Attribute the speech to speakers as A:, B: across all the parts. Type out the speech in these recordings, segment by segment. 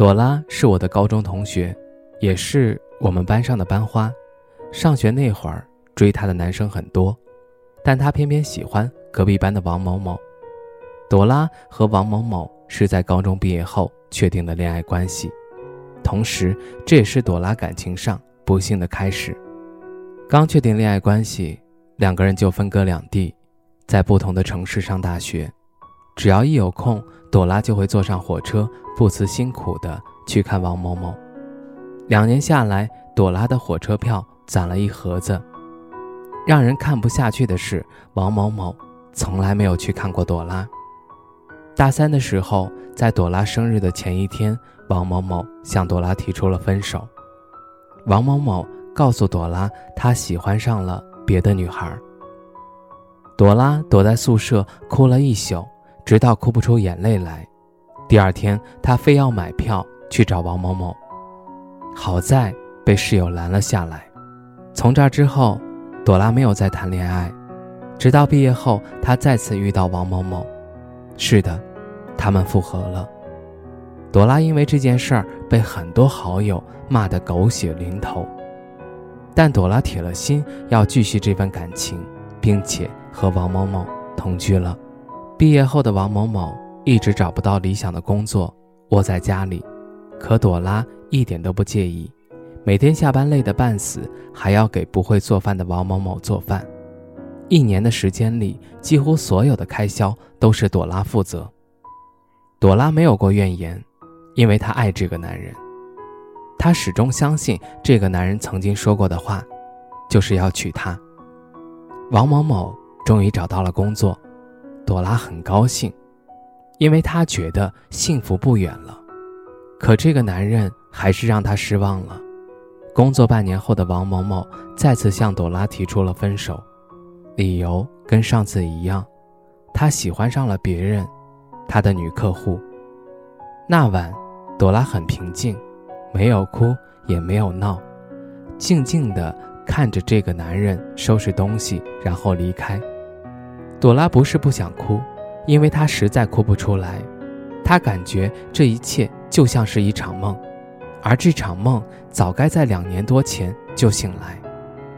A: 朵拉是我的高中同学，也是我们班上的班花。上学那会儿，追她的男生很多，但她偏偏喜欢隔壁班的王某某。朵拉和王某某是在高中毕业后确定的恋爱关系，同时这也是朵拉感情上不幸的开始。刚确定恋爱关系，两个人就分隔两地，在不同的城市上大学。只要一有空，朵拉就会坐上火车，不辞辛苦地去看王某某。两年下来，朵拉的火车票攒了一盒子。让人看不下去的是，王某某从来没有去看过朵拉。大三的时候，在朵拉生日的前一天，王某某向朵拉提出了分手。王某某告诉朵拉，他喜欢上了别的女孩。朵拉躲在宿舍哭了一宿。直到哭不出眼泪来，第二天他非要买票去找王某某，好在被室友拦了下来。从这之后，朵拉没有再谈恋爱，直到毕业后，她再次遇到王某某。是的，他们复合了。朵拉因为这件事儿被很多好友骂得狗血淋头，但朵拉铁了心要继续这份感情，并且和王某某同居了。毕业后的王某某一直找不到理想的工作，窝在家里，可朵拉一点都不介意，每天下班累得半死，还要给不会做饭的王某某做饭。一年的时间里，几乎所有的开销都是朵拉负责。朵拉没有过怨言，因为她爱这个男人，她始终相信这个男人曾经说过的话，就是要娶她。王某某终于找到了工作。朵拉很高兴，因为她觉得幸福不远了。可这个男人还是让她失望了。工作半年后的王某某再次向朵拉提出了分手，理由跟上次一样，他喜欢上了别人，他的女客户。那晚，朵拉很平静，没有哭也没有闹，静静地看着这个男人收拾东西，然后离开。朵拉不是不想哭，因为她实在哭不出来。她感觉这一切就像是一场梦，而这场梦早该在两年多前就醒来，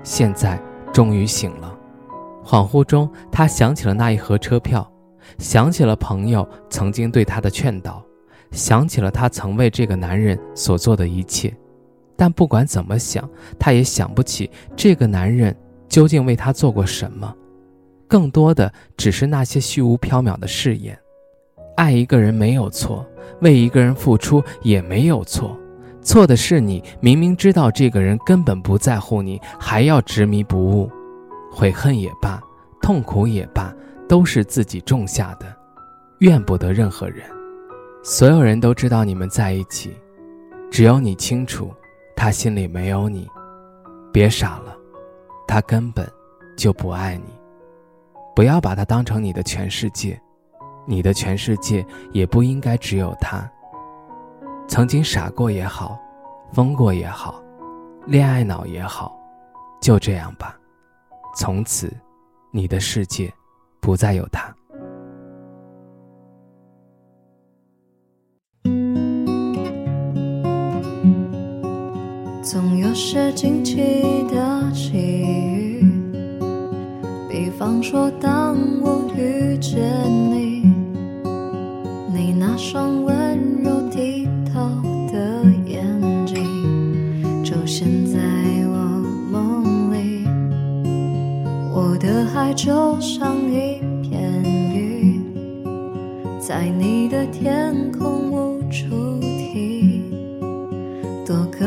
A: 现在终于醒了。恍惚中，她想起了那一盒车票，想起了朋友曾经对她的劝导，想起了她曾为这个男人所做的一切。但不管怎么想，她也想不起这个男人究竟为她做过什么。更多的只是那些虚无缥缈的誓言。爱一个人没有错，为一个人付出也没有错，错的是你明明知道这个人根本不在乎你，还要执迷不悟。悔恨也罢，痛苦也罢，都是自己种下的，怨不得任何人。所有人都知道你们在一起，只有你清楚，他心里没有你。别傻了，他根本就不爱你。不要把他当成你的全世界，你的全世界也不应该只有他。曾经傻过也好，疯过也好，恋爱脑也好，就这样吧。从此，你的世界不再有他。
B: 总有些惊奇的说，当我遇见你，你那双温柔剔透的眼睛，出现在我梦里。我的爱就像一片云，在你的天空无处停，多渴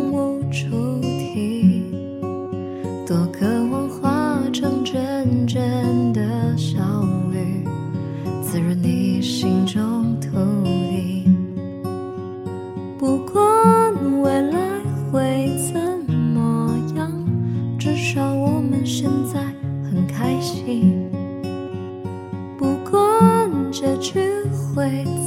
B: 的小雨滋润你心中土地不管未来会怎么样至少我们现在很开心。不管结局会怎